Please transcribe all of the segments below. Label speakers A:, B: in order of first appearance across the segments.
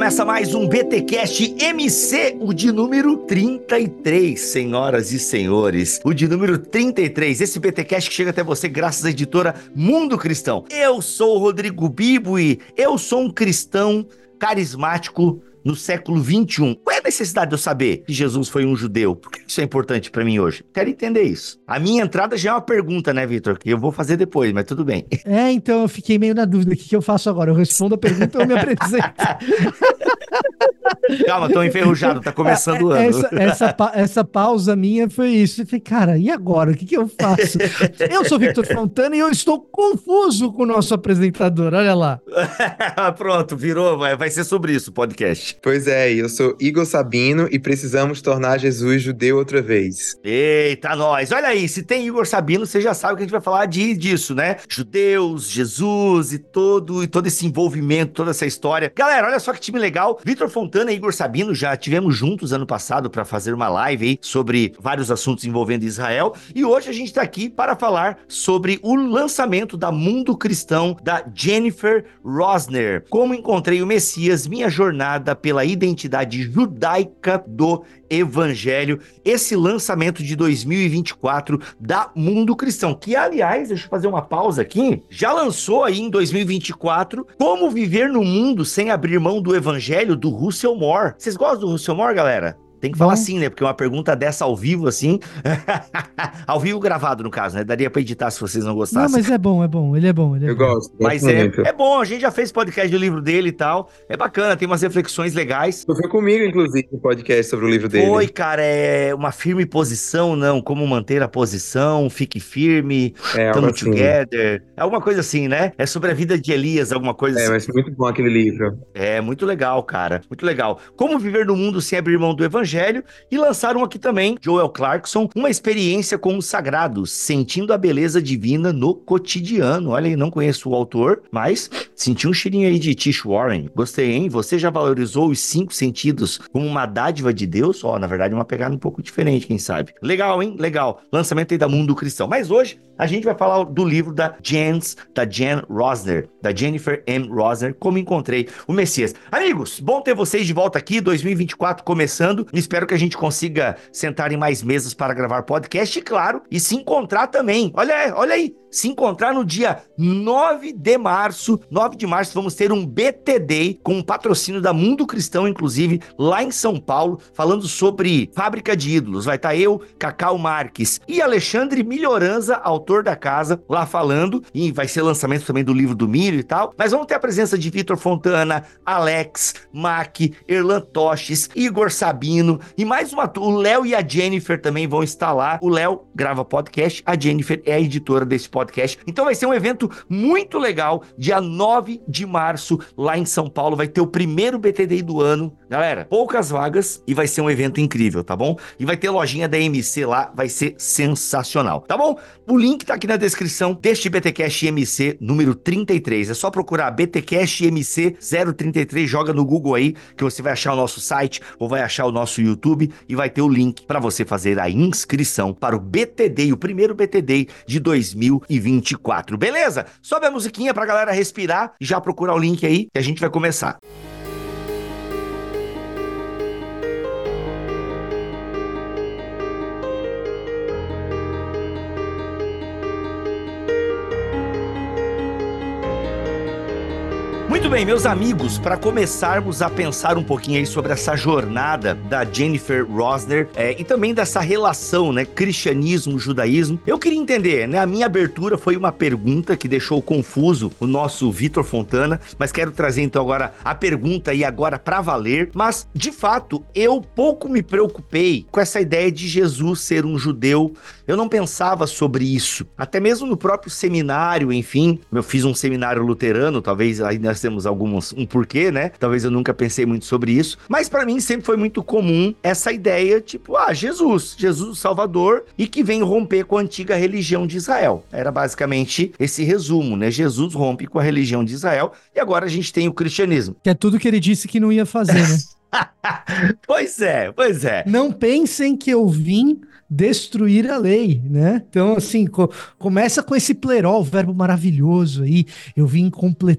A: Começa mais um BTcast MC, o de número 33, senhoras e senhores. O de número 33, esse BTcast que chega até você graças à editora Mundo Cristão. Eu sou o Rodrigo Bibo e eu sou um cristão carismático no século 21. Qual é a necessidade de eu saber que Jesus foi um judeu? Por que isso é importante para mim hoje? Quero entender isso. A minha entrada já é uma pergunta, né, Vitor? Que eu vou fazer depois, mas tudo bem.
B: É, então eu fiquei meio na dúvida. O que, que eu faço agora? Eu respondo a pergunta ou eu me apresento?
A: Calma, tô enferrujado, tá começando o ano.
B: Essa, essa, pa- essa pausa minha foi isso. Eu falei, cara, e agora? O que, que eu faço? Eu sou Victor Fontana e eu estou confuso com o nosso apresentador. Olha lá.
A: Pronto, virou, vai, vai ser sobre isso o podcast.
C: Pois é, eu sou Igor Sabino e precisamos tornar Jesus judeu outra vez.
A: Eita, nós. Olha aí, se tem Igor Sabino, você já sabe que a gente vai falar de, disso, né? Judeus, Jesus e todo, e todo esse envolvimento, toda essa história. Galera, olha só que time legal. Vitor Fontana e Igor Sabino já tivemos juntos ano passado para fazer uma live aí sobre vários assuntos envolvendo Israel. E hoje a gente tá aqui para falar sobre o lançamento da Mundo Cristão da Jennifer Rosner. Como encontrei o Messias, minha jornada pela identidade judaica do Evangelho, esse lançamento de 2024 da Mundo Cristão, que aliás, deixa eu fazer uma pausa aqui, já lançou aí em 2024 Como Viver no Mundo Sem Abrir Mão do Evangelho, do Russell Moore. Vocês gostam do Russell Moore, galera? Tem que falar
B: Bom.
A: assim, né? Porque uma pergunta dessa ao vivo, assim. ao vivo gravado, no caso, né? Daria pra editar se vocês não
B: Não,
A: gostassem.
B: mas é bom, é bom. Ele é bom. Ele é
C: Eu
B: bom.
C: gosto.
A: Mas é, é bom, a gente já fez podcast do livro dele e tal. É bacana, tem umas reflexões legais.
C: Tu foi comigo, inclusive, no podcast sobre o livro dele.
A: Foi, cara, é uma firme posição, não? Como manter a posição, fique firme,
C: é,
A: come
C: assim.
A: together. É alguma coisa assim, né? É sobre a vida de Elias, alguma coisa
C: É,
A: assim.
C: mas muito bom aquele livro.
A: É, muito legal, cara. Muito legal. Como viver no mundo sem abrir mão do evangelho. E lançaram aqui também, Joel Clarkson, uma experiência com o sagrado, sentindo a beleza divina no cotidiano. Olha aí, não conheço o autor, mas senti um cheirinho aí de Tish Warren. Gostei, hein? Você já valorizou os cinco sentidos como uma dádiva de Deus? Ó, na verdade, uma pegada um pouco diferente, quem sabe. Legal, hein? Legal. Lançamento aí da Mundo Cristão. Mas hoje a gente vai falar do livro da Jens, da Jen Rosner, da Jennifer M. Rosner, Como Encontrei o Messias. Amigos, bom ter vocês de volta aqui, 2024 começando. Espero que a gente consiga sentar em mais mesas para gravar podcast claro, e se encontrar também. Olha, olha aí, se encontrar no dia 9 de março. 9 de março vamos ter um BTD com um patrocínio da Mundo Cristão, inclusive, lá em São Paulo, falando sobre fábrica de ídolos. Vai estar eu, Cacau Marques e Alexandre Milhoranza, autor da casa, lá falando. E vai ser lançamento também do livro do Milho e tal. Mas vamos ter a presença de Vitor Fontana, Alex, Mac, Erlan Toches, Igor Sabino e mais uma. O Léo e a Jennifer também vão estar lá. O Léo grava podcast, a Jennifer é a editora desse podcast. Então vai ser um evento muito legal. Dia 9 de março, lá em São Paulo, vai ter o primeiro BTD do ano. Galera, poucas vagas e vai ser um evento incrível, tá bom? E vai ter lojinha da MC lá, vai ser sensacional, tá bom? O link tá aqui na descrição deste BTcast MC número 33. É só procurar BTcast MC 033, joga no Google aí que você vai achar o nosso site ou vai achar o nosso YouTube e vai ter o link para você fazer a inscrição para o BTD, o primeiro BTD de 2024. Beleza? Sobe a musiquinha pra galera respirar e já procurar o link aí que a gente vai começar. Muito bem, meus amigos, para começarmos a pensar um pouquinho aí sobre essa jornada da Jennifer Rosner é, e também dessa relação, né, cristianismo, judaísmo, eu queria entender, né, a minha abertura foi uma pergunta que deixou confuso o nosso Vitor Fontana, mas quero trazer então agora a pergunta aí agora para valer, mas de fato eu pouco me preocupei com essa ideia de Jesus ser um judeu, eu não pensava sobre isso, até mesmo no próprio seminário, enfim, eu fiz um seminário luterano, talvez aí nós temos alguns um porquê, né? Talvez eu nunca pensei muito sobre isso, mas para mim sempre foi muito comum essa ideia, tipo, ah, Jesus, Jesus o Salvador e que vem romper com a antiga religião de Israel. Era basicamente esse resumo, né? Jesus rompe com a religião de Israel e agora a gente tem o cristianismo.
B: Que é tudo que ele disse que não ia fazer, né?
A: pois é, pois é.
B: Não pensem que eu vim destruir a lei, né? Então, assim, co começa com esse plerol, verbo maravilhoso aí, eu vim,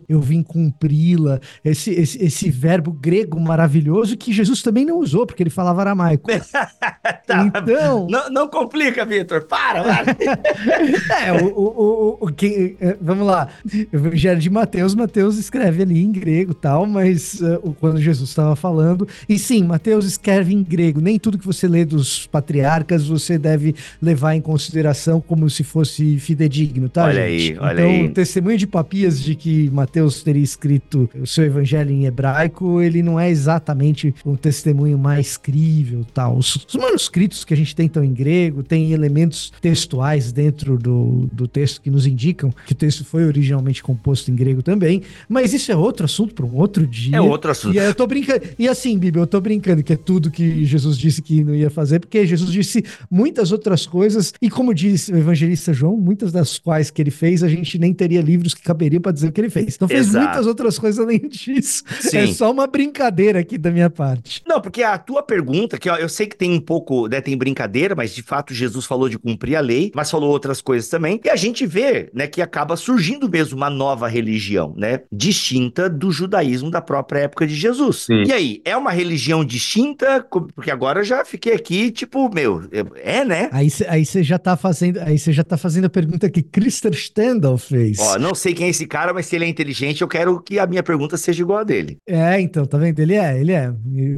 B: eu vim cumpri-la, esse, esse, esse, verbo grego maravilhoso que Jesus também não usou, porque ele falava aramaico.
A: tá. Então... Não, não complica, Vitor, para, para.
B: é, o, o, o, o que, é, vamos lá, Evangelho de Mateus, Mateus escreve ali em grego tal, mas uh, quando Jesus estava falando, e sim, Mateus escreve em grego, nem tudo que você lê dos patriarcas, você você deve levar em consideração como se fosse fidedigno, tá?
A: Olha gente? aí, olha
B: então,
A: aí.
B: Então, testemunho de Papias de que Mateus teria escrito o seu evangelho em hebraico, ele não é exatamente o testemunho mais crível, tal. Os, os manuscritos que a gente tem estão em grego, tem elementos textuais dentro do, do texto que nos indicam que o texto foi originalmente composto em grego também, mas isso é outro assunto para um outro dia.
A: É outro assunto.
B: E eu tô brincando, e assim, Bíblia, eu tô brincando que é tudo que Jesus disse que não ia fazer, porque Jesus disse muitas outras coisas, e como diz o evangelista João, muitas das quais que ele fez, a gente nem teria livros que caberiam para dizer o que ele fez. Então fez Exato. muitas outras coisas além disso. Sim. É só uma brincadeira aqui da minha parte.
A: Não, porque a tua pergunta, que ó, eu sei que tem um pouco, né, tem brincadeira, mas de fato Jesus falou de cumprir a lei, mas falou outras coisas também, e a gente vê, né, que acaba surgindo mesmo uma nova religião, né, distinta do judaísmo da própria época de Jesus. Sim. E aí, é uma religião distinta? Porque agora eu já fiquei aqui, tipo, meu, é, né?
B: Aí você já tá fazendo, aí você já tá fazendo a pergunta que Christer Stendhal fez.
A: Ó, não sei quem é esse cara, mas se ele é inteligente, eu quero que a minha pergunta seja igual a dele.
B: É, então, tá vendo? Ele é, ele é.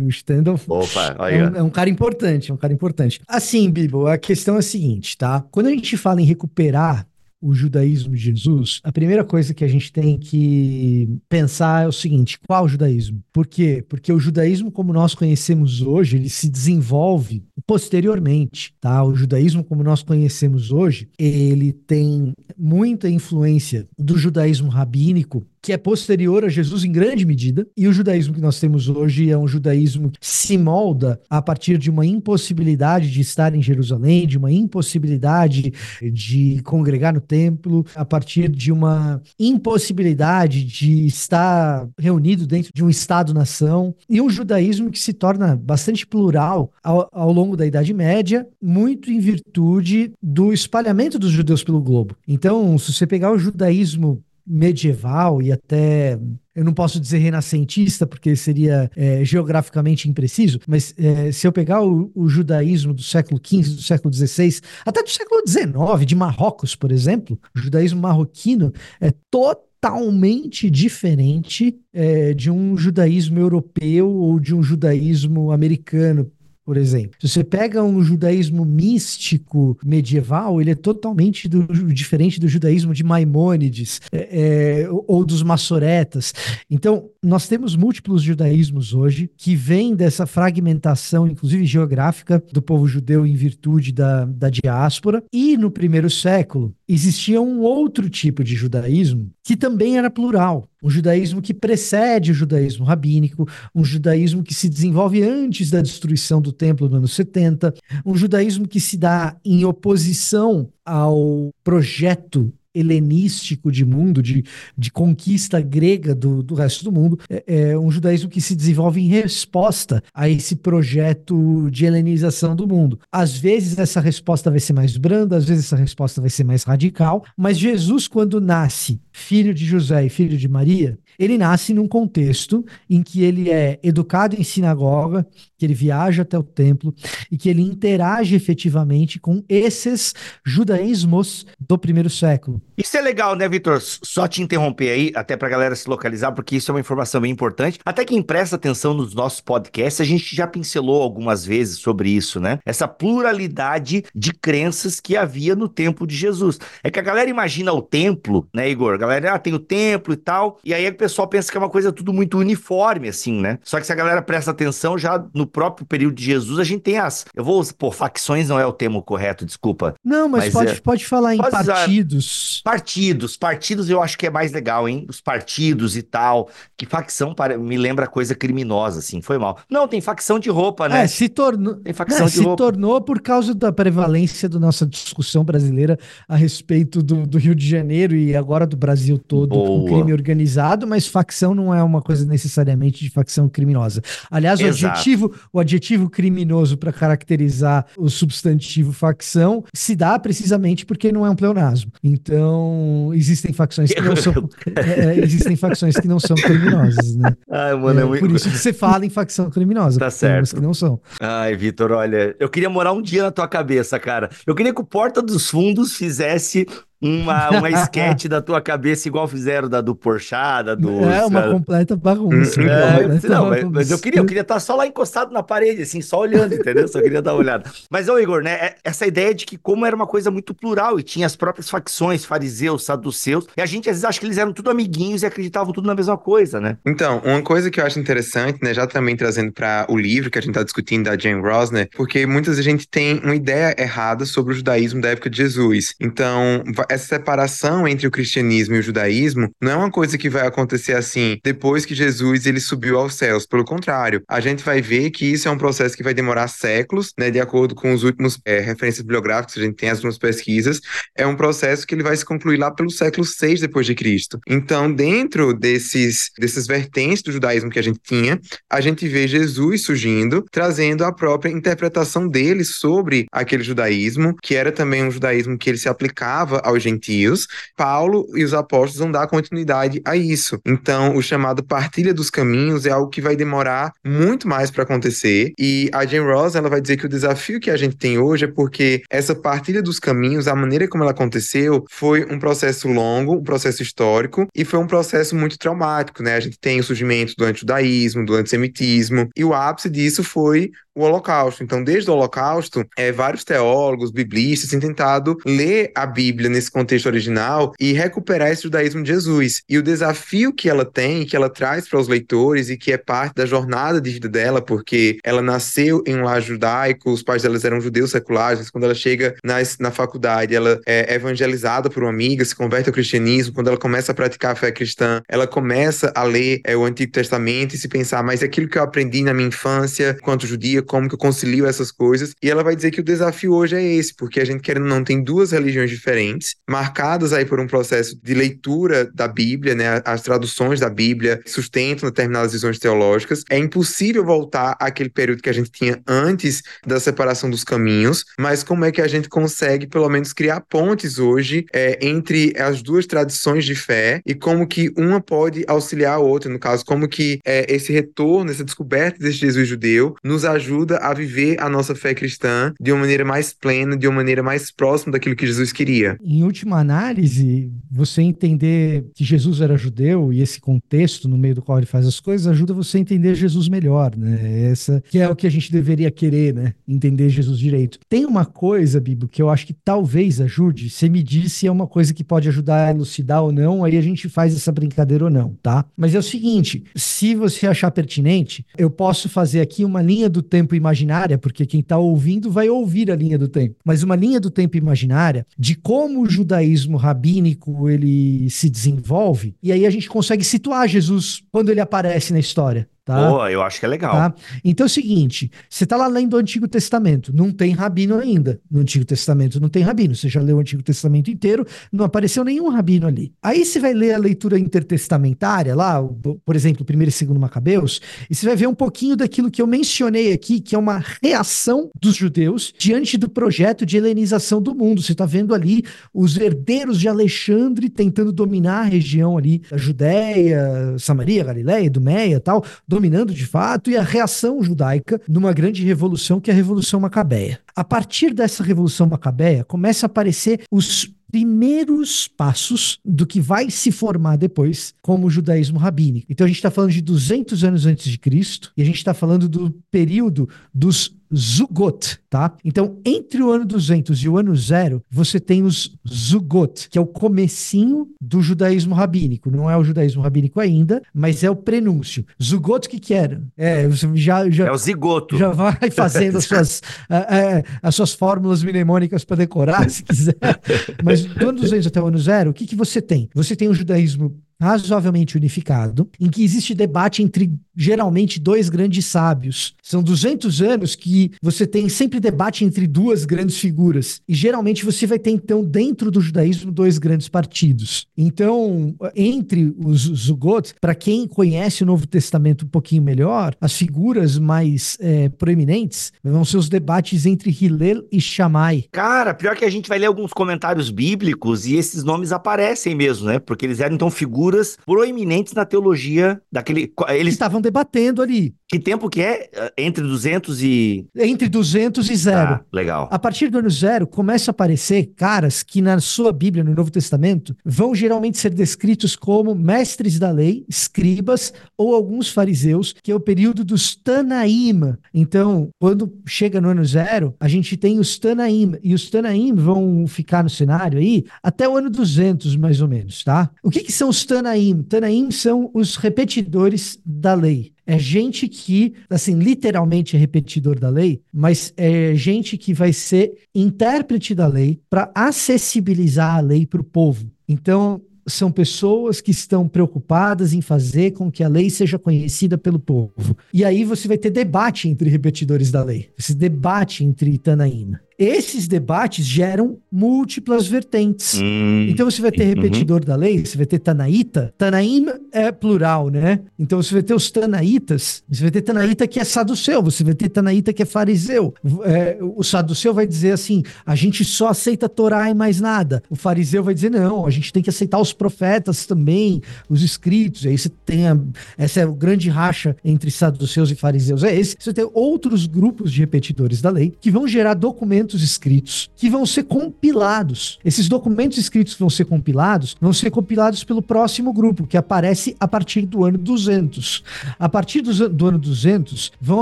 B: O Stendhal
A: Opa, olha.
B: É um, é um cara importante, é um cara importante. Assim, Bibo, a questão é a seguinte, tá? Quando a gente fala em recuperar o judaísmo de Jesus, a primeira coisa que a gente tem que pensar é o seguinte: qual judaísmo? Por quê? Porque o judaísmo, como nós conhecemos hoje, ele se desenvolve posteriormente, tá? O judaísmo, como nós conhecemos hoje, ele tem muita influência do judaísmo rabínico que é posterior a Jesus em grande medida, e o judaísmo que nós temos hoje é um judaísmo que se molda a partir de uma impossibilidade de estar em Jerusalém, de uma impossibilidade de congregar no templo, a partir de uma impossibilidade de estar reunido dentro de um Estado-nação, e um judaísmo que se torna bastante plural ao, ao longo da Idade Média, muito em virtude do espalhamento dos judeus pelo globo. Então, se você pegar o judaísmo medieval e até eu não posso dizer renascentista porque seria é, geograficamente impreciso, mas é, se eu pegar o, o, judaísmo do século XV, do século XVI, até do século XIX, de Marrocos, por exemplo, o judaísmo marroquino é totalmente diferente é, de um judaísmo europeu ou de um judaísmo americano, por exemplo. Se você pega um judaísmo místico medieval, ele é totalmente do, diferente do judaísmo de Maimônides é, é, ou dos maçoretas. Então, nós temos múltiplos judaísmos hoje que vêm dessa fragmentação, inclusive geográfica, do povo judeu em virtude da, da diáspora. E no primeiro século, existia um outro tipo de judaísmo que também era plural, um judaísmo que precede o judaísmo rabínico, um judaísmo que se desenvolve antes da destruição do templo no ano 70, um judaísmo que se dá em oposição ao projeto helenístico de mundo, de, de conquista grega do, do resto do mundo, é, é, um judaísmo que se desenvolve em resposta a esse projeto de helenização do mundo. Às vezes essa resposta vai ser mais branda, às vezes essa resposta vai ser mais radical, mas Jesus, quando nasce filho de José e filho de Maria, ele nasce num contexto em que ele é educado em sinagoga, que ele viaja até o templo e que ele interage efetivamente com esses judaísmos do primeiro século.
A: Isso é legal, né, Vitor? Só te interromper aí, até para a galera se localizar, porque isso é uma informação bem importante. Até quem presta atenção nos nossos podcasts, a gente já pincelou algumas vezes sobre isso, né? Essa pluralidade de crenças que havia no tempo de Jesus. É que a galera imagina o templo, né, Igor? galera, ah, tem o templo e tal. E aí o pessoal pensa que é uma coisa tudo muito uniforme, assim, né? Só que se a galera presta atenção, já no próprio período de Jesus, a gente tem as. Eu vou, pô, facções não é o termo correto, desculpa.
B: Não, mas, mas pode, é... pode falar em pode partidos.
A: Usar... Partidos. Partidos eu acho que é mais legal, hein? Os partidos e tal. Que facção me lembra coisa criminosa, assim. Foi mal. Não, tem facção de roupa, né?
B: É, se tornou.
A: Tem facção
B: é, de se roupa. tornou por causa da prevalência da nossa discussão brasileira a respeito do, do Rio de Janeiro e agora do Brasil todo Boa. com crime organizado, mas facção não é uma coisa necessariamente de facção criminosa. Aliás, o adjetivo, o adjetivo criminoso para caracterizar o substantivo facção se dá precisamente porque não é um pleonasmo. Então, existem facções que não são é, é, existem facções que não são criminosas, né?
A: Ai, mano, é,
B: é Por isso que você fala em facção criminosa.
A: Tá certo.
B: que não são.
A: Ai, Vitor, olha, eu queria morar um dia na tua cabeça, cara. Eu queria que o Porta dos Fundos fizesse uma, uma sketch da tua cabeça, igual fizeram da do Porchat, da do.
B: É, uma completa bagunça.
A: É, não, mas, mas, eu queria, eu queria estar só lá encostado na parede, assim, só olhando, entendeu? Só queria dar uma olhada. Mas, ô Igor, né, é, essa ideia de que, como era uma coisa muito plural e tinha as próprias facções, fariseus, saduceus, e a gente às vezes acha que eles eram tudo amiguinhos e acreditavam tudo na mesma coisa, né?
C: Então, uma coisa que eu acho interessante, né, já também trazendo para o livro que a gente tá discutindo da Jane Rosner, porque muitas vezes a gente tem uma ideia errada sobre o judaísmo da época de Jesus. Então, essa separação entre o cristianismo e o judaísmo não é uma coisa que vai acontecer assim depois que Jesus ele subiu aos céus. Pelo contrário, a gente vai ver que isso é um processo que vai demorar séculos, né? De acordo com os últimos é, referências bibliográficas, a gente tem as últimas pesquisas, é um processo que ele vai se concluir lá pelo século 6 depois de Cristo. Então, dentro desses desses vertentes do judaísmo que a gente tinha, a gente vê Jesus surgindo, trazendo a própria interpretação dele sobre aquele judaísmo, que era também um judaísmo que ele se aplicava aos gentios. Paulo e os apóstolos vão dar continuidade a isso. Então, o chamado partilha dos caminhos é algo que vai demorar muito mais para acontecer. E a Jane Ross ela vai dizer que o desafio que a gente tem hoje é porque essa partilha dos caminhos, a maneira como ela aconteceu, foi um processo longo, um processo histórico e foi um processo muito traumático, né? A gente tem o surgimento do antijudaísmo, do antissemitismo e o ápice disso foi o Holocausto. Então, desde o Holocausto, é, vários teólogos, biblistas têm tentado ler a Bíblia nesse contexto original e recuperar esse judaísmo de Jesus. E o desafio que ela tem, que ela traz para os leitores e que é parte da jornada de vida dela, porque ela nasceu em um lar judaico, os pais delas eram judeus seculares, quando ela chega na, na faculdade, ela é evangelizada por uma amiga, se converte ao cristianismo, quando ela começa a praticar a fé cristã, ela começa a ler é, o Antigo Testamento e se pensar, mas é aquilo que eu aprendi na minha infância, quanto judia, como que eu concilio essas coisas. E ela vai dizer que o desafio hoje é esse, porque a gente querendo não tem duas religiões diferentes, marcadas aí por um processo de leitura da Bíblia, né? As traduções da Bíblia sustentam determinadas visões teológicas. É impossível voltar àquele período que a gente tinha antes da separação dos caminhos, mas como é que a gente consegue, pelo menos, criar pontes hoje é, entre as duas tradições de fé e como que uma pode auxiliar a outra, no caso, como que é, esse retorno, essa descoberta desse Jesus judeu nos ajuda ajuda a viver a nossa fé cristã de uma maneira mais plena, de uma maneira mais próxima daquilo que Jesus queria.
B: Em última análise, você entender que Jesus era judeu e esse contexto no meio do qual ele faz as coisas ajuda você a entender Jesus melhor, né? Essa que é o que a gente deveria querer, né? Entender Jesus direito. Tem uma coisa, Bibo, que eu acho que talvez ajude. Você me disse se é uma coisa que pode ajudar a elucidar ou não, aí a gente faz essa brincadeira ou não, tá? Mas é o seguinte, se você achar pertinente, eu posso fazer aqui uma linha do tempo tempo imaginária, porque quem está ouvindo vai ouvir a linha do tempo, mas uma linha do tempo imaginária de como o judaísmo rabínico ele se desenvolve, e aí a gente consegue situar Jesus quando ele aparece na história. Tá?
A: Boa, eu acho que é legal.
B: Tá? Então é o seguinte: você está lá lendo o Antigo Testamento, não tem rabino ainda. No Antigo Testamento não tem rabino. Você já leu o Antigo Testamento inteiro, não apareceu nenhum rabino ali. Aí você vai ler a leitura intertestamentária, lá, por exemplo, primeiro e segundo Macabeus, e você vai ver um pouquinho daquilo que eu mencionei aqui, que é uma reação dos judeus diante do projeto de helenização do mundo. Você está vendo ali os herdeiros de Alexandre tentando dominar a região ali da Judéia, Samaria, Galiléia, Idumeia tal dominando de fato, e a reação judaica numa grande revolução que é a Revolução Macabeia. A partir dessa Revolução Macabeia, começa a aparecer os primeiros passos do que vai se formar depois como judaísmo rabínico. Então a gente está falando de 200 anos antes de Cristo e a gente está falando do período dos Zugot, tá? Então, entre o ano 200 e o ano zero, você tem os Zugot, que é o comecinho do judaísmo rabínico. Não é o judaísmo rabínico ainda, mas é o prenúncio. Zugot, o que que era? É, você já, já,
A: É o zigoto.
B: já vai fazendo as suas, a- a- as suas fórmulas mnemônicas para decorar, se quiser. Mas do ano 200 até o ano zero, o que, que você tem? Você tem o judaísmo razoavelmente unificado, em que existe debate entre geralmente dois grandes sábios. São 200 anos que você tem sempre debate entre duas grandes figuras. E geralmente você vai ter, então, dentro do judaísmo, dois grandes partidos. Então, entre os Zugot, para quem conhece o Novo Testamento um pouquinho melhor, as figuras mais eh, proeminentes vão ser os debates entre Hillel e Shammai.
A: Cara, pior que a gente vai ler alguns comentários bíblicos e esses nomes aparecem mesmo, né? Porque eles eram então figuras proeminentes na teologia daquele.
B: Eles estavam debatendo ali,
A: Que tempo que é? Entre 200 e.
B: entre 200 e zero.
A: Tá, legal.
B: A partir do ano zero, começa a aparecer caras que na sua Bíblia, no Novo Testamento, vão geralmente ser descritos como mestres da lei, escribas ou alguns fariseus, que é o período dos Tanaim. Então, quando chega no ano zero, a gente tem os Tanaim, e os Tanaim vão ficar no cenário aí até o ano 200, mais ou menos, tá? O que, que são os Tanaim? Tanaim são os repetidores da lei. É gente que, assim, literalmente é repetidor da lei, mas é gente que vai ser intérprete da lei para acessibilizar a lei para o povo. Então, são pessoas que estão preocupadas em fazer com que a lei seja conhecida pelo povo. E aí você vai ter debate entre repetidores da lei, esse debate entre Tanaína. Esses debates geram múltiplas vertentes.
A: Hum,
B: Então você vai ter
A: Uhum.
B: repetidor da lei, você vai ter Tanaíta. Tanaim é plural, né? Então você vai ter os Tanaítas, você vai ter Tanaíta que é saduceu, você vai ter Tanaíta que é fariseu. É, o saduceu vai dizer assim: a gente só aceita a Torá e mais nada. O fariseu vai dizer: não, a gente tem que aceitar os profetas também, os escritos. E aí você tem a, essa é o grande racha entre saduceus e fariseus. É esse. Você tem outros grupos de repetidores da lei que vão gerar documentos escritos que vão ser compilados. Esses documentos escritos que vão ser compilados vão ser compilados pelo próximo grupo, que aparece a partir do ano 200. A partir an- do ano 200 vão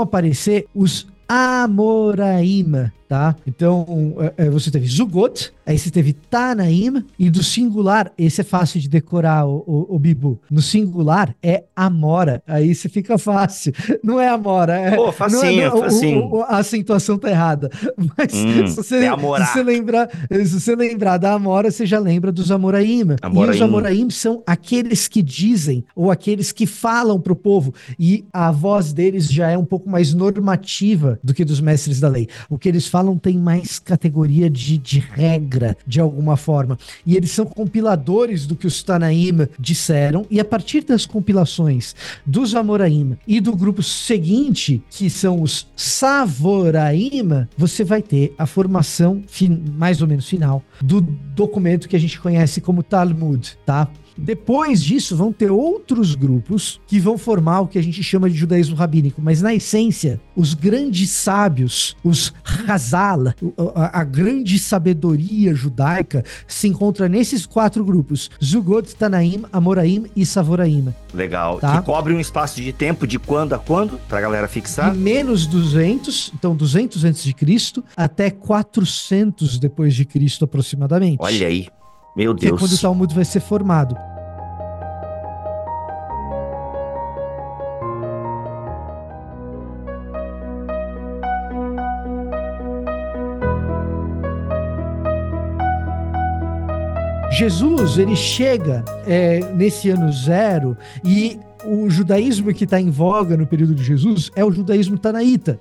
B: aparecer os Amoraima, tá? Então, é, é, você teve Zugot, aí você teve Tanaim, e do singular, esse é fácil de decorar, o, o, o Bibu. No singular é Amora, aí você fica fácil. Não é Amora, é.
A: Pô,
B: é-
A: facinho,
B: não, o-
A: facinho.
B: o- a acentuação tá errada. Mas
A: Hum,
B: se, você,
A: é
B: se, você lembrar, se você lembrar da Amora, você já lembra dos Amoraíma. E
A: Amoraim.
B: os Amoraim são aqueles que dizem, ou aqueles que falam para o povo, e a voz deles já é um pouco mais normativa do que dos mestres da lei. O que eles falam tem mais categoria de, de regra, de alguma forma. E eles são compiladores do que os Tanaim disseram, e a partir das compilações dos Amoraim e do grupo seguinte, que são os Savoraim, você vai ter a formação mais ou menos final do documento que a gente conhece como Talmud, tá? Depois disso, vão ter outros grupos que vão formar o que a gente chama de judaísmo rabínico, mas na essência, os grandes sábios, os Hazal, a, a grande sabedoria judaica, se encontra nesses quatro grupos: Zugot, Tanaim, Amoraim e Savoraim.
A: Legal.
B: Tá.
A: Que cobre um espaço de tempo de quando a quando, pra galera fixar.
B: De menos 200, então 200 antes de Cristo, até 400 depois de Cristo aproximadamente.
A: Olha aí. Meu
B: que é quando o
A: Deus.
B: Talmud vai ser formado. Jesus, ele chega é, nesse ano zero e o judaísmo que está em voga no período de Jesus é o judaísmo tanaíta.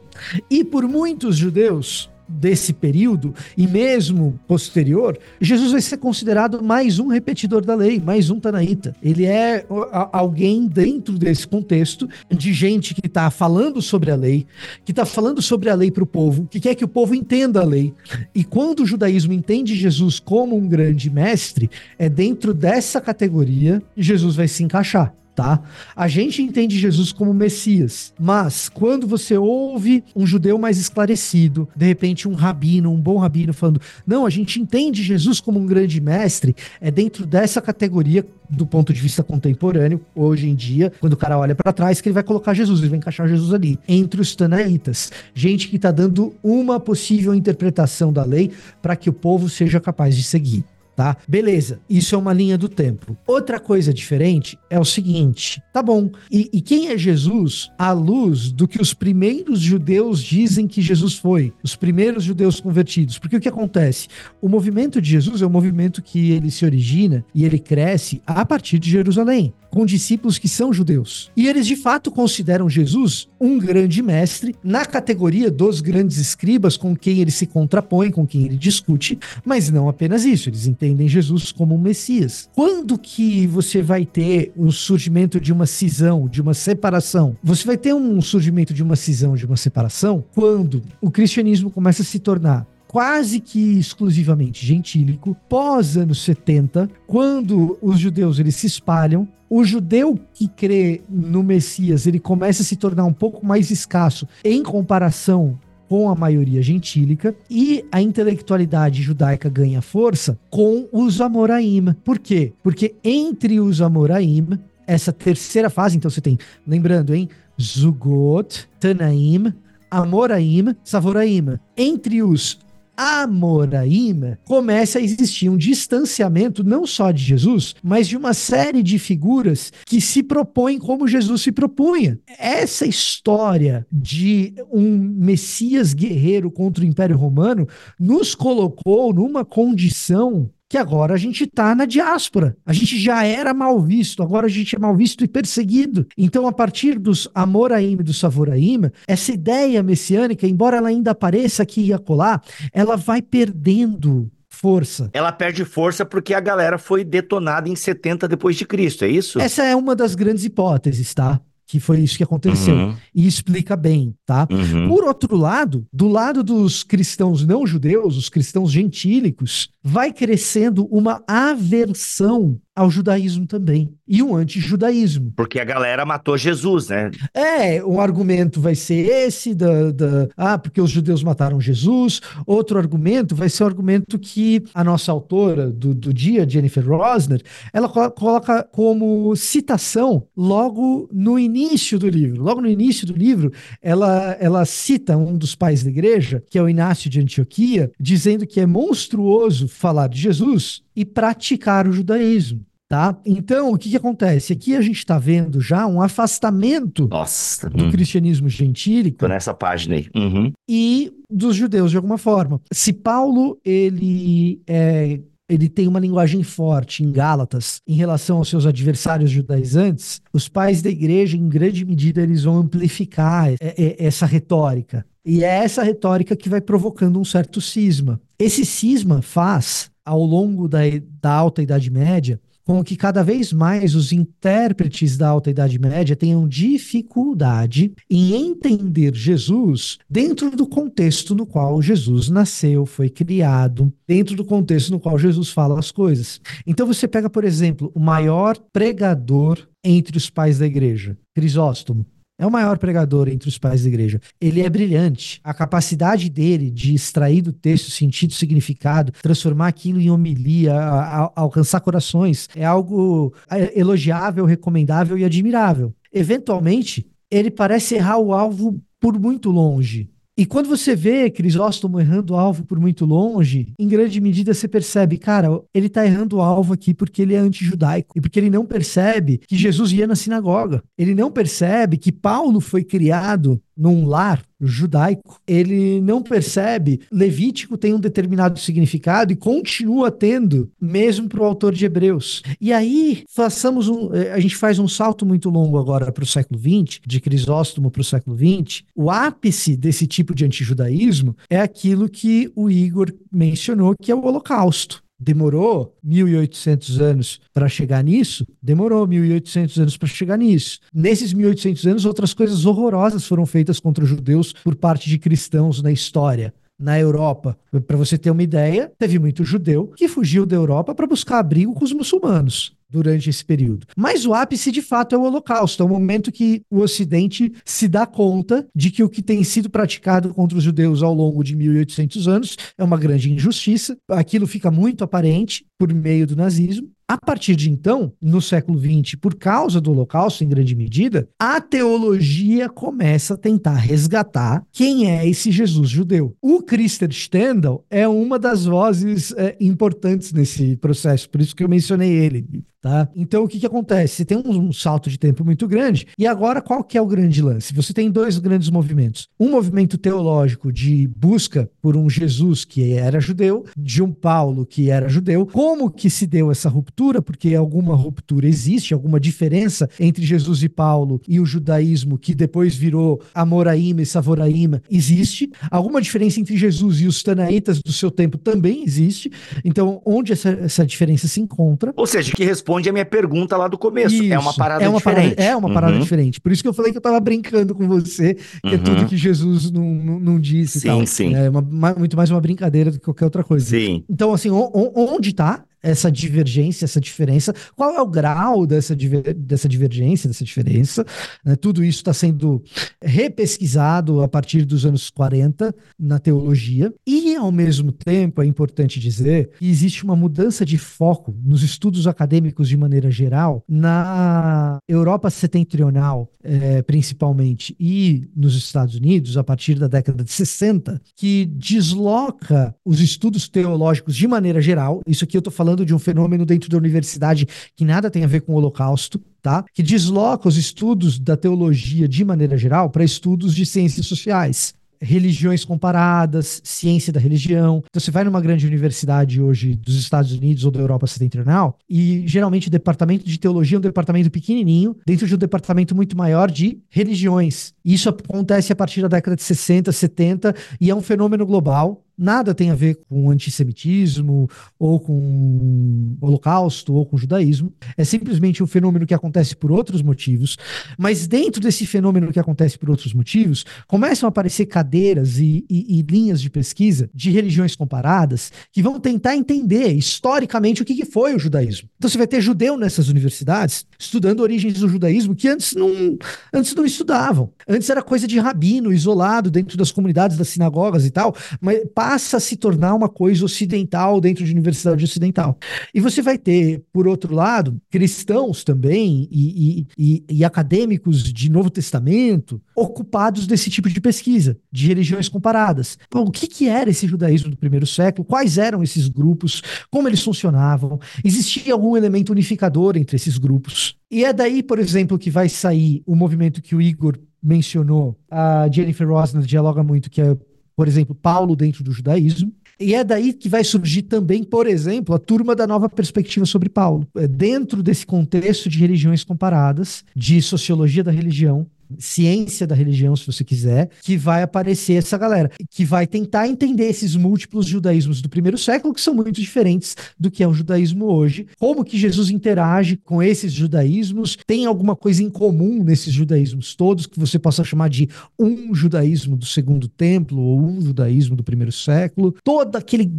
B: E por muitos judeus desse período e mesmo posterior, Jesus vai ser considerado mais um repetidor da lei, mais um tanaíta. Ele é alguém dentro desse contexto de gente que está falando sobre a lei, que está falando sobre a lei para o povo, que quer que o povo entenda a lei. E quando o judaísmo entende Jesus como um grande mestre, é dentro dessa categoria que Jesus vai se encaixar. Tá? A gente entende Jesus como Messias, mas quando você ouve um judeu mais esclarecido, de repente um rabino, um bom rabino falando, não, a gente entende Jesus como um grande mestre, é dentro dessa categoria do ponto de vista contemporâneo, hoje em dia, quando o cara olha para trás, que ele vai colocar Jesus, ele vai encaixar Jesus ali, entre os tanaitas, gente que está dando uma possível interpretação da lei para que o povo seja capaz de seguir tá? Beleza, isso é uma linha do tempo. Outra coisa diferente é o seguinte, tá bom, e, e, quem é Jesus à luz do que os primeiros judeus dizem que Jesus foi? Os primeiros judeus convertidos. Porque o que acontece? O movimento de Jesus é um movimento que ele se origina e ele cresce a partir de Jerusalém com discípulos que são judeus. E eles de fato consideram Jesus um grande mestre na categoria dos grandes escribas com quem ele se contrapõe, com quem ele discute, mas não apenas isso, eles entendem Jesus como um Messias. Quando que você vai ter o surgimento de uma cisão, de uma separação? Você vai ter um surgimento de uma cisão, de uma separação, quando o cristianismo começa a se tornar quase que exclusivamente gentílico, pós anos 70, quando os judeus eles se espalham, o judeu que crê no Messias, ele começa a se tornar um pouco mais escasso em comparação com a maioria gentílica e a intelectualidade judaica ganha força com os Amoraim. Por quê? Porque entre os Amoraim, essa terceira fase, então você tem, lembrando, hein, Zugot, Tanaim, Amoraim, Savoraim. Entre os Amoraim, começa a existir um distanciamento não só de Jesus, mas de uma série de figuras que se propõem como Jesus se propunha. Essa história de um Messias guerreiro contra o Império Romano nos colocou numa condição que agora a gente está na diáspora. A gente já era mal visto, agora a gente é mal visto e perseguido. Então, a partir dos Amoraim e do Savoraim, essa ideia messiânica, embora ela ainda apareça aqui e acolá, ela vai perdendo força.
A: Ela perde força porque a galera foi detonada em 70 depois de Cristo, é isso?
B: Essa é uma das grandes hipóteses, tá? que foi isso que aconteceu. Uhum. E explica bem, tá? Uhum. Por outro lado, do lado dos cristãos não judeus, os cristãos gentílicos, vai crescendo uma aversão ao judaísmo também. E um anti-judaísmo.
A: Porque a galera matou Jesus, né?
B: É, um argumento vai ser esse, da, da, ah, porque os judeus mataram Jesus. Outro argumento vai ser o argumento que a nossa autora do, do dia, Jennifer Rosner, ela coloca como citação logo no início do livro. Logo no início do livro, ela, ela cita um dos pais da igreja, que é o Inácio de Antioquia, dizendo que é monstruoso falar de Jesus e praticar o judaísmo. Tá? Então, o que, que acontece? Aqui a gente está vendo já um afastamento
A: Nossa,
B: do hum. cristianismo gentílico.
A: Tô nessa página aí. Uhum.
B: E dos judeus, de alguma forma. Se Paulo, ele é ele tem uma linguagem forte em Gálatas em relação aos seus adversários judaizantes, os pais da igreja, em grande medida, eles vão amplificar essa retórica. E é essa retórica que vai provocando um certo cisma. Esse cisma faz, ao longo da, da Alta Idade Média, com que cada vez mais os intérpretes da Alta Idade Média tenham dificuldade em entender Jesus dentro do contexto no qual Jesus nasceu, foi criado, dentro do contexto no qual Jesus fala as coisas. Então você pega, por exemplo, o maior pregador entre os pais da igreja, Crisóstomo. É o maior pregador entre os pais da igreja. Ele é brilhante. A capacidade dele de extrair do texto sentido, significado, transformar aquilo em homilia, a, a, alcançar corações, é algo é, elogiável, recomendável e admirável. Eventualmente, ele parece errar o alvo por muito longe. E quando você vê Crisóstomo errando o alvo por muito longe, em grande medida você percebe, cara, ele tá errando o alvo aqui porque ele é anti-judaico e porque ele não percebe que Jesus ia na sinagoga. Ele não percebe que Paulo foi criado num lar judaico, ele não percebe. Levítico tem um determinado significado e continua tendo, mesmo para o autor de Hebreus. E aí, façamos um, eh, a gente faz um salto muito longo agora para o século XX, de Crisóstomo para o século XX. O ápice desse tipo de antijudaísmo é aquilo que o Igor mencionou, que é o Holocausto. Demorou 1.800 anos para chegar nisso? Demorou 1.800 anos para chegar nisso. Nesses 1.800 anos, outras coisas horrorosas foram feitas contra os judeus por parte de cristãos na história na Europa. Para você ter uma ideia, teve muito judeu que fugiu da Europa para buscar abrigo com os muçulmanos. Durante esse período. Mas o ápice, de fato, é o Holocausto. É o momento que o Ocidente se dá conta de que o que tem sido praticado contra os judeus ao longo de 1800 anos é uma grande injustiça. Aquilo fica muito aparente por meio do nazismo. A partir de então, no século XX, por causa do Holocausto, em grande medida, a teologia começa a tentar resgatar quem é esse Jesus judeu. O Christer Stendhal é uma das vozes é, importantes nesse processo, por isso que eu mencionei ele. Tá? Então o que, que acontece? Você tem um, um, salto de tempo muito grande, e agora qual que é o grande lance? Você tem dois grandes movimentos. Um movimento teológico de busca por um Jesus que era judeu, de um Paulo que era judeu. Como que se deu essa ruptura? Porque alguma ruptura existe, alguma diferença entre Jesus e Paulo e o judaísmo que depois virou Amoraíma e Savoraíma existe. Alguma diferença entre Jesus e os Tanaítas do seu tempo também existe. Então, onde essa, essa diferença se encontra?
A: Ou seja, que responde a minha pergunta lá do começo. Isso, é uma parada
B: é uma
A: diferente.
B: Parada, é uma parada uhum. diferente. Por isso que eu falei que eu tava brincando com você, que é uhum. é tudo que Jesus não, não, não disse.
A: Sim, sim.
B: É uma, muito mais uma brincadeira do que qualquer outra coisa.
A: Sim.
B: Então, assim, onde tá essa divergência, essa diferença, qual é o grau dessa, diver, dessa divergência, dessa diferença. Né? Tudo isso está sendo repesquisado a partir dos anos 40 na teologia, e ao mesmo tempo é importante dizer que existe uma mudança de foco nos estudos acadêmicos de maneira geral, na Europa setentrional, é, principalmente, e nos Estados Unidos, a partir da década de 60, que desloca os estudos teológicos de maneira geral. Isso aqui eu estou falando falando de um fenômeno dentro da universidade que nada tem a ver com o Holocausto, tá? Que desloca os estudos da teologia de maneira geral para estudos de ciências sociais religiões comparadas, ciência da religião. Então você vai numa grande universidade hoje dos Estados Unidos ou da Europa Setentrional e geralmente o departamento de teologia é um departamento pequenininho dentro de um departamento muito maior de religiões. Isso acontece a partir da década de 60, 70 e é um fenômeno global nada tem a ver com antissemitismo, ou com holocausto, ou com judaísmo. É simplesmente um fenômeno que acontece por outros motivos. Mas dentro desse fenômeno que acontece por outros motivos, começam a aparecer cadeiras e, e, e linhas de pesquisa de religiões comparadas que vão tentar entender historicamente o que, que foi o judaísmo. Então você vai ter judeu nessas universidades estudando origens do judaísmo que antes não, antes não estudavam. Antes era coisa de rabino, isolado dentro das comunidades, das sinagogas e tal, mas passa a se tornar uma coisa ocidental dentro de universidade ocidental. E você vai ter, por outro lado, cristãos também e, e, e, e acadêmicos de Novo Testamento ocupados desse tipo de pesquisa, de religiões comparadas. Bom, o que, que era esse judaísmo do primeiro século? Quais eram esses grupos? Como eles funcionavam? Existia algum elemento unificador entre esses grupos? E é daí, por exemplo, que vai sair o movimento que o Igor mencionou. A Jennifer Rosner dialoga muito, que é por exemplo, Paulo dentro do judaísmo. E é daí que vai surgir também, por exemplo, a turma da nova perspectiva sobre Paulo. É dentro desse contexto de religiões comparadas, de sociologia da religião, ciência da religião, se você quiser, que vai aparecer essa galera, que vai tentar entender esses múltiplos judaísmos do primeiro século, que são muito diferentes do que é o judaísmo hoje. Como que Jesus interage com esses judaísmos? Tem alguma coisa em comum nesses judaísmos todos que você possa chamar de um judaísmo do segundo templo ou um judaísmo do primeiro século? Todo aquele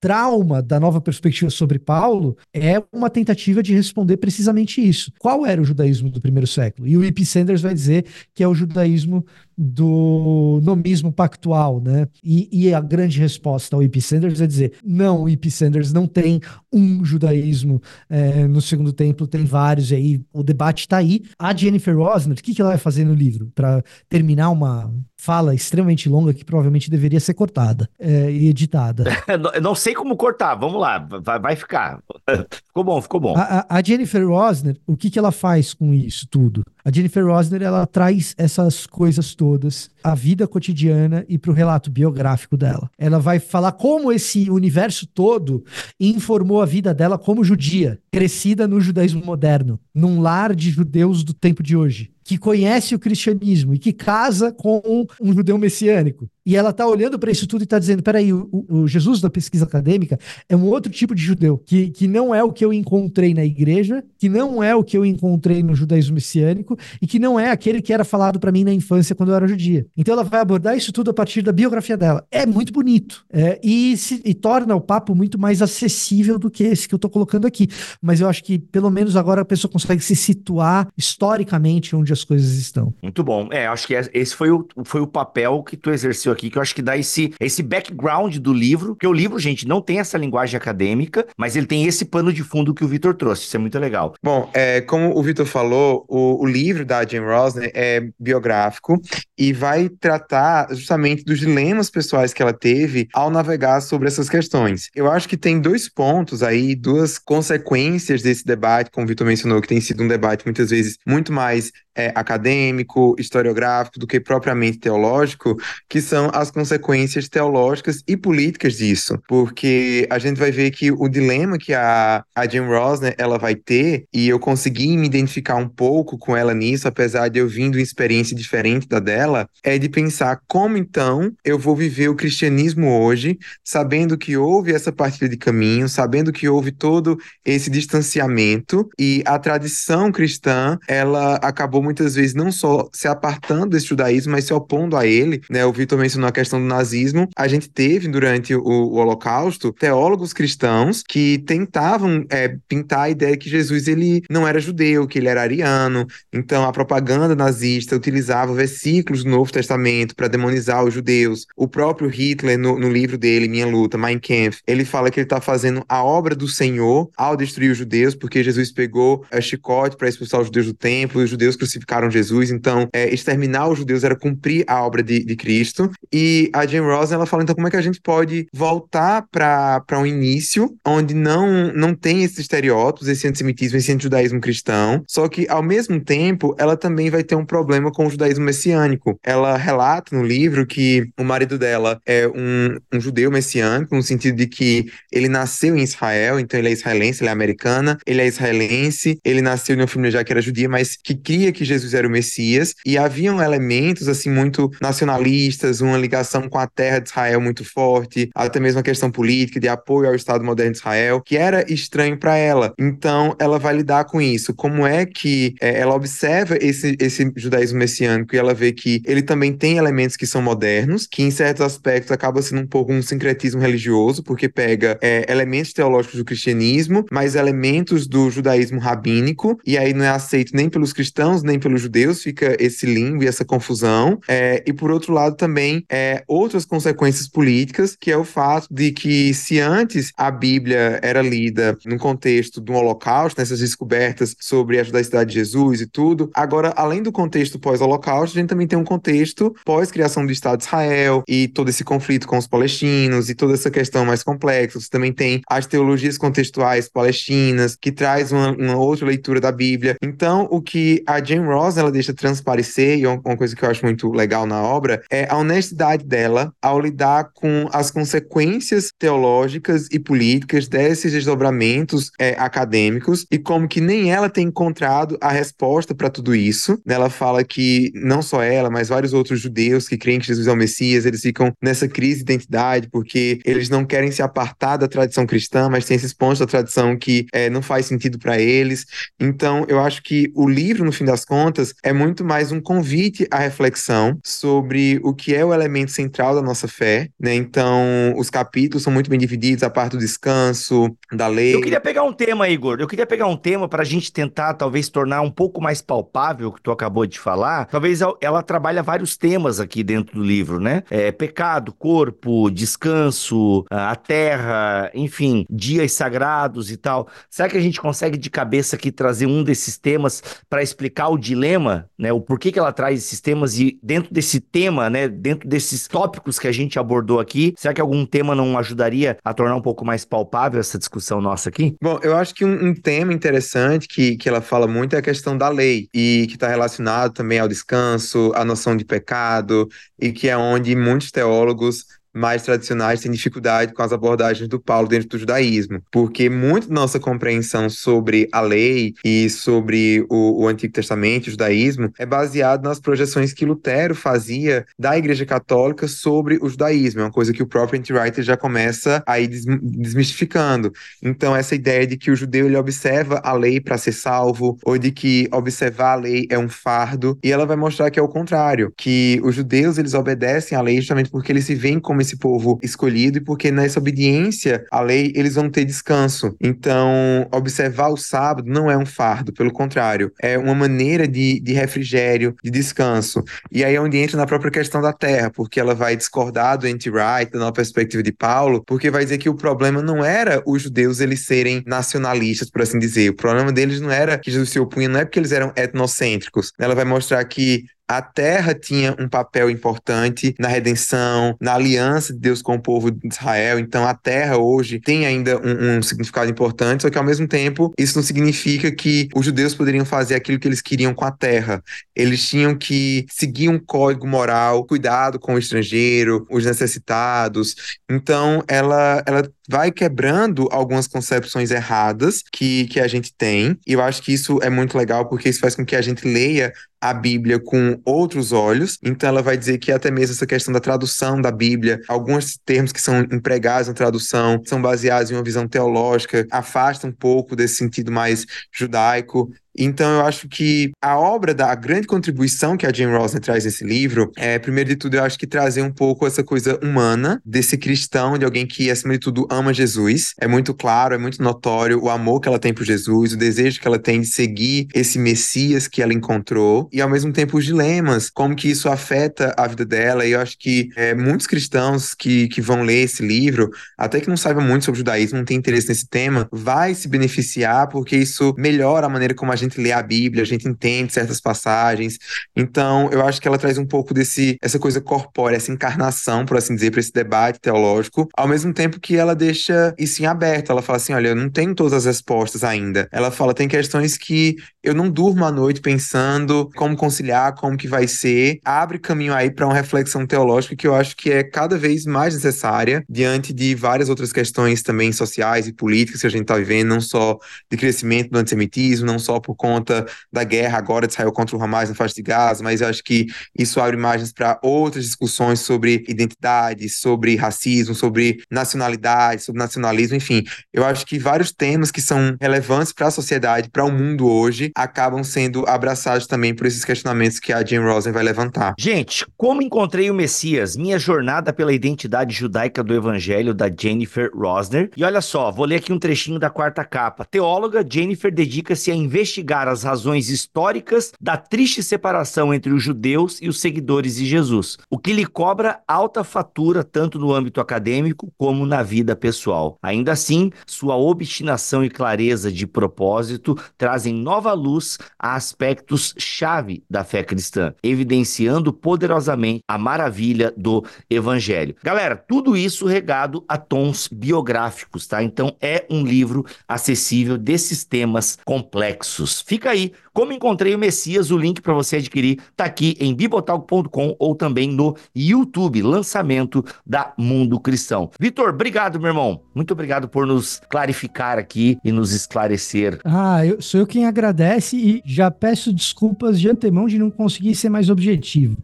B: trauma da nova perspectiva sobre Paulo é uma tentativa de responder precisamente isso. Qual era o judaísmo do primeiro século? E o E.P. Sanders vai dizer que é o judaísmo do nomismo pactual, né? E, e a grande resposta ao E.P. Sanders é dizer: não, o E.P. Sanders não tem um judaísmo é, no segundo templo, tem vários, e aí o debate está aí. A Jennifer Rosner, o que, que ela vai fazer no livro? Para terminar uma fala extremamente longa que provavelmente deveria ser cortada é, e editada.
A: não sei como cortar, vamos lá, vai, vai ficar. ficou bom, ficou bom.
B: A, a, Jennifer Rosner, o que, que ela faz com isso tudo? A Jennifer Rosner, ela traz essas coisas todas à vida cotidiana e para o relato biográfico dela. Ela vai falar como esse universo todo informou a vida dela como judia, crescida no judaísmo moderno, num lar de judeus do tempo de hoje que conhece o cristianismo e que casa com um judeu messiânico. E ela está olhando para isso tudo e está dizendo: peraí, o, o Jesus da pesquisa acadêmica é um outro tipo de judeu, que, que não é o que eu encontrei na igreja, que não é o que eu encontrei no judaísmo messiânico, e que não é aquele que era falado para mim na infância quando eu era judia. Então ela vai abordar isso tudo a partir da biografia dela. É muito bonito é, e, se, e torna o papo muito mais acessível do que esse que eu estou colocando aqui. Mas eu acho que pelo menos agora a pessoa consegue se situar historicamente onde as coisas estão.
A: Muito bom. É, acho que é, esse foi o, foi o papel que tu exerceu aqui, que eu acho que dá esse, esse background do livro, porque o livro, gente, não tem essa linguagem acadêmica, mas ele tem esse pano de fundo que o Vitor trouxe. Isso é muito legal.
C: Bom, é, como o Vitor falou, o, o, livro da Jane Rosner é biográfico e vai tratar justamente dos dilemas pessoais que ela teve ao navegar sobre essas questões. Eu acho que tem dois pontos aí, duas consequências desse debate, como o Vitor mencionou, que tem sido um debate muitas vezes muito mais é, acadêmico, historiográfico, do que propriamente teológico, que são as consequências teológicas e políticas disso. Porque a gente vai ver que o dilema que a, a Jane Rosner ela vai ter, e eu consegui me identificar um pouco com ela nisso, apesar de eu vindo uma experiência diferente da dela, é de pensar como então eu vou viver o cristianismo hoje, sabendo que houve essa partilha de caminho, sabendo que houve todo esse distanciamento e a tradição cristã, ela acabou muitas vezes não só se apartando desse judaísmo, mas se opondo a ele, né? O Vitor mencionou a questão do nazismo. A gente teve durante o, o Holocausto teólogos cristãos que tentavam é, pintar a ideia que Jesus ele não era judeu, que ele era ariano. Então a propaganda nazista utilizava versículos do Novo Testamento para demonizar os judeus. O próprio Hitler no, no livro dele Minha Luta, Mein Kampf, ele fala que ele está fazendo a obra do Senhor ao destruir os judeus, porque Jesus pegou a chicote para expulsar os judeus do templo, e os judeus crucificaram crucificaram Jesus, então é, exterminar os judeus era cumprir a obra de, de Cristo. E a Jane Rosen ela fala então como é que a gente pode voltar para um início onde não não tem esses estereótipos, esse antissemitismo, esse antijudaísmo cristão, só que ao mesmo tempo ela também vai ter um problema com o judaísmo messiânico. Ela relata no livro que o marido dela é um, um judeu messiânico, no sentido de que ele nasceu em Israel, então ele é israelense, ele é americana, ele é israelense, ele nasceu em uma família já que era judia, mas que cria que Jesus era o Messias, e haviam elementos assim muito nacionalistas, uma ligação com a terra de Israel muito forte, até mesmo a questão política de apoio ao Estado moderno de Israel, que era estranho para ela. Então, ela vai lidar com isso. Como é que é, ela observa esse, esse judaísmo messiânico e ela vê que ele também tem elementos que são modernos, que em certos aspectos acaba sendo um pouco um sincretismo religioso, porque pega é, elementos teológicos do cristianismo, mas elementos do judaísmo rabínico, e aí não é aceito nem pelos cristãos, nem pelos judeus, fica esse limbo e essa confusão. É, e por outro lado também é, outras consequências políticas, que é o fato de que se antes a Bíblia era lida no contexto do Holocausto, nessas descobertas sobre a judaícidade de Jesus e tudo, agora além do contexto pós-Holocausto, a gente também tem um contexto pós-criação do Estado de Israel e todo esse conflito com os palestinos e toda essa questão mais complexa. Você também tem as teologias contextuais palestinas, que traz uma, uma outra leitura da Bíblia. Então, o que a Jane Ross ela deixa transparecer, e uma coisa que eu acho muito legal na obra, é a honestidade dela ao lidar com as consequências teológicas e políticas desses desdobramentos é, acadêmicos e como que nem ela tem encontrado a resposta para tudo isso. Ela fala que não só ela, mas vários outros judeus que creem que Jesus é o Messias, eles ficam nessa crise de identidade porque eles não querem se apartar da tradição cristã, mas tem esses pontos da tradição que é, não faz sentido para eles. Então, eu acho que o livro, no fim das contas, é muito mais um convite à reflexão sobre o que é o elemento central da nossa fé, né? Então, os capítulos são muito bem divididos, a parte do descanso, da lei.
A: Eu queria pegar um tema, Igor. Eu queria pegar um tema para a gente tentar, talvez, tornar um pouco mais palpável o que tu acabou de falar. Talvez ela trabalha vários temas aqui dentro do livro, né? É, pecado, corpo, descanso, a terra, enfim, dias sagrados e tal. Será que a gente consegue de cabeça aqui trazer um desses temas para explicar o dilema, né? O porquê que ela traz esses temas e dentro desse tema, né? Dentro desses tópicos que a gente abordou aqui, será que algum tema não ajudaria a tornar um pouco mais palpável essa discussão nossa aqui?
C: Bom, eu acho que um, um tema interessante que, que ela fala muito é a questão da lei e que está relacionado também ao descanso, à noção de pecado e que é onde muitos teólogos mais tradicionais têm dificuldade com as abordagens do Paulo dentro do judaísmo, porque muito da nossa compreensão sobre a lei e sobre o, o Antigo Testamento, o judaísmo, é baseado nas projeções que Lutero fazia da Igreja Católica sobre o judaísmo. É uma coisa que o próprio Anti-Writer já começa aí desmistificando. Então, essa ideia de que o judeu ele observa a lei para ser salvo, ou de que observar a lei é um fardo, e ela vai mostrar que é o contrário, que os judeus eles obedecem à lei justamente porque eles se veem como esse povo escolhido e porque nessa obediência à lei eles vão ter descanso. Então, observar o sábado não é um fardo, pelo contrário, é uma maneira de, de refrigério, de descanso. E aí é onde entra na própria questão da terra, porque ela vai discordar do anti-right, na perspectiva de Paulo, porque vai dizer que o problema não era os judeus eles serem nacionalistas, por assim dizer. O problema deles não era que Jesus se opunha, não é porque eles eram etnocêntricos. Ela vai mostrar que a terra tinha um papel importante na redenção, na aliança de Deus com o povo de Israel. Então, a terra hoje tem ainda um, um, significado importante, só que ao mesmo tempo, isso não significa que os judeus poderiam fazer aquilo que eles queriam com a terra. Eles tinham que seguir um código moral, cuidado com o estrangeiro, os necessitados. Então, ela, ela vai quebrando algumas concepções erradas que, que a gente tem. E eu acho que isso é muito legal, porque isso faz com que a gente leia a Bíblia com outros olhos. Então, ela vai dizer que até mesmo essa questão da tradução da Bíblia, alguns termos que são empregados na tradução são baseados em uma visão teológica, afasta um pouco desse sentido mais judaico. Então, eu acho que a obra da a grande contribuição que a Jane Rosner traz nesse livro é, primeiro de tudo, eu acho que trazer um pouco essa coisa humana desse cristão, de alguém que, acima de tudo, ama Jesus. É muito claro, é muito notório o amor que ela tem por Jesus, o desejo que ela tem de seguir esse Messias que ela encontrou, e ao mesmo tempo os dilemas, como que isso afeta a vida dela. E eu acho que é, muitos cristãos que, que vão ler esse livro, até que não saibam muito sobre judaísmo, não tem interesse nesse tema, vai se beneficiar porque isso melhora a maneira como a gente gente lê a Bíblia, a gente entende certas passagens. Então, eu acho que ela traz um pouco desse essa coisa corpórea, essa encarnação, por assim dizer, para esse debate teológico, ao mesmo tempo que ela deixa isso em aberto. Ela fala assim: olha, eu não tenho todas as respostas ainda. Ela fala: tem questões que eu não durmo à noite pensando como conciliar, como que vai ser. Abre caminho aí para uma reflexão teológica que eu acho que é cada vez mais necessária diante de várias outras questões também sociais e políticas que a gente está vivendo, não só de crescimento do antissemitismo, não só por conta da guerra agora de Israel contra o Hamas na faixa de Gaza, mas eu acho que isso abre margens para outras discussões sobre identidade, sobre racismo, sobre nacionalidade, sobre nacionalismo, enfim. Eu acho que vários temas que são relevantes para a sociedade, para o mundo hoje, acabam sendo abraçados também por esses questionamentos que a Jane Rosen vai levantar.
A: Gente, como encontrei o Messias? Minha jornada pela identidade judaica do Evangelho da Jennifer Rosner. E olha só, vou ler aqui um trechinho da quarta capa. Teóloga, Jennifer dedica-se a investigar investigar as razões históricas da triste separação entre os judeus e os seguidores de Jesus, o que lhe cobra alta fatura tanto no âmbito acadêmico como na vida pessoal. Ainda assim, sua obstinação e clareza de propósito trazem nova luz a aspectos chave da fé cristã, evidenciando poderosamente a maravilha do evangelho. Galera, tudo isso regado a tons biográficos, tá? Então é um livro acessível desses temas complexos. Fica aí, como encontrei o Messias, o link para você adquirir tá aqui em bibotalk.com ou também no YouTube, lançamento da Mundo Cristão. Vitor, obrigado, meu irmão. Muito obrigado por nos clarificar aqui e nos esclarecer.
B: Ah, eu, sou eu quem agradece e já peço desculpas de antemão de não conseguir ser mais objetivo.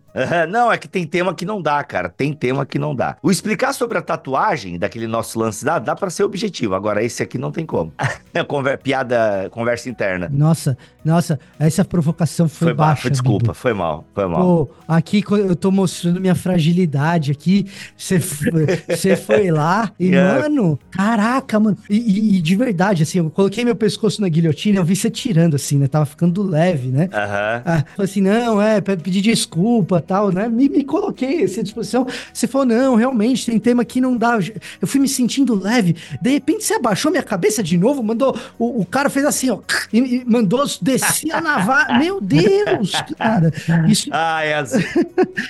A: não, é que tem tema que não dá, cara. Tem tema que não dá. O explicar sobre a tatuagem daquele nosso lance dá, dá para ser objetivo. Agora, esse aqui não tem como. Conver piada, conversa interna.
B: Nossa, nossa, essa provocação foi, foi baixa. Foi,
A: desculpa, foi mal, foi mal.
B: Pô, aqui eu tô mostrando minha fragilidade aqui. Você foi, foi lá e, yeah. mano, caraca, mano. E, e, de verdade, assim, eu coloquei meu pescoço na guilhotina, eu vi você tirando, assim, né? Tava ficando leve, né? Uhum. Ah, falei assim, não, é, pedir desculpa tal, né? Me, me coloquei à disposição. Você falou, não, realmente, tem tema que não dá. Eu fui me sentindo leve. De repente, você abaixou minha cabeça de novo, mandou. O, o cara fez assim, ó, e, e mandou descer a navalha. Meu Deus, cara.
A: Isso... Ah, é assim.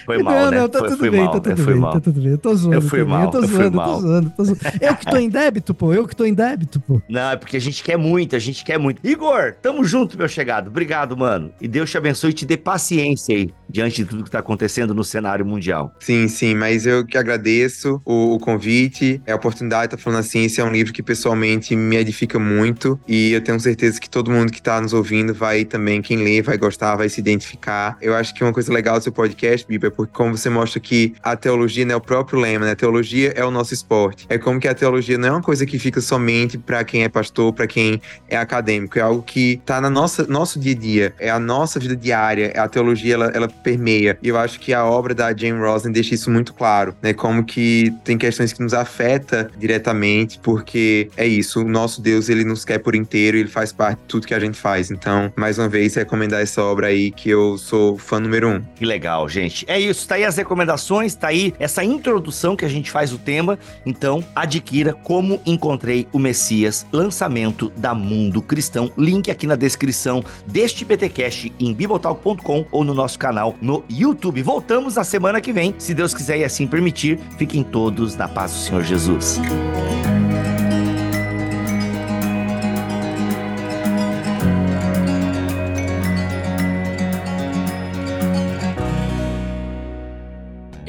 A: Foi mal, não, né? Não,
B: tá
A: foi,
B: tudo bem, mal, tá tudo bem, mal. tá tudo bem. Eu tô zoando.
A: Eu fui mal, eu tô zoando, eu, tô zoando,
B: tô zoando. Eu que tô em débito, pô. Eu que tô em débito, pô.
A: Não, é porque a gente quer muito, a gente quer muito. Igor, tamo junto, meu chegado. Obrigado, mano. E Deus te abençoe e te dê paciência aí. diante de tudo que está acontecendo no cenário mundial.
C: Sim, sim, mas eu que agradeço o, o convite, a oportunidade de estar falando assim. Esse é um livro que pessoalmente me edifica muito e eu tenho certeza que todo mundo que está nos ouvindo vai também, quem lê, vai gostar, vai se identificar. Eu acho que uma coisa legal do seu podcast, Bíblia, é porque como você mostra que a teologia não é o próprio lema, né? A teologia é o nosso esporte. É como que a teologia não é uma coisa que fica somente para quem é pastor, para quem é acadêmico, é algo que está na nossa nosso dia a dia, é a nossa vida diária, a teologia ela, ela permeia. E eu acho que a obra da Jane Rosen deixa isso muito claro, né? Como que tem questões que nos afeta diretamente, porque é isso, o nosso Deus, ele nos quer por inteiro, ele faz parte de tudo que a gente faz. Então, mais uma vez, recomendar essa obra aí que eu sou fã número um.
A: Que legal, gente. É isso, tá aí as recomendações, tá aí essa introdução que a gente faz o tema. Então, adquira Como Encontrei o Messias, lançamento da Mundo Cristão. Link aqui na descrição deste BTcast em bibotalk.com ou no nosso canal no YouTube. Voltamos na semana que vem, se Deus quiser e assim permitir. Fiquem todos na paz do Senhor Jesus.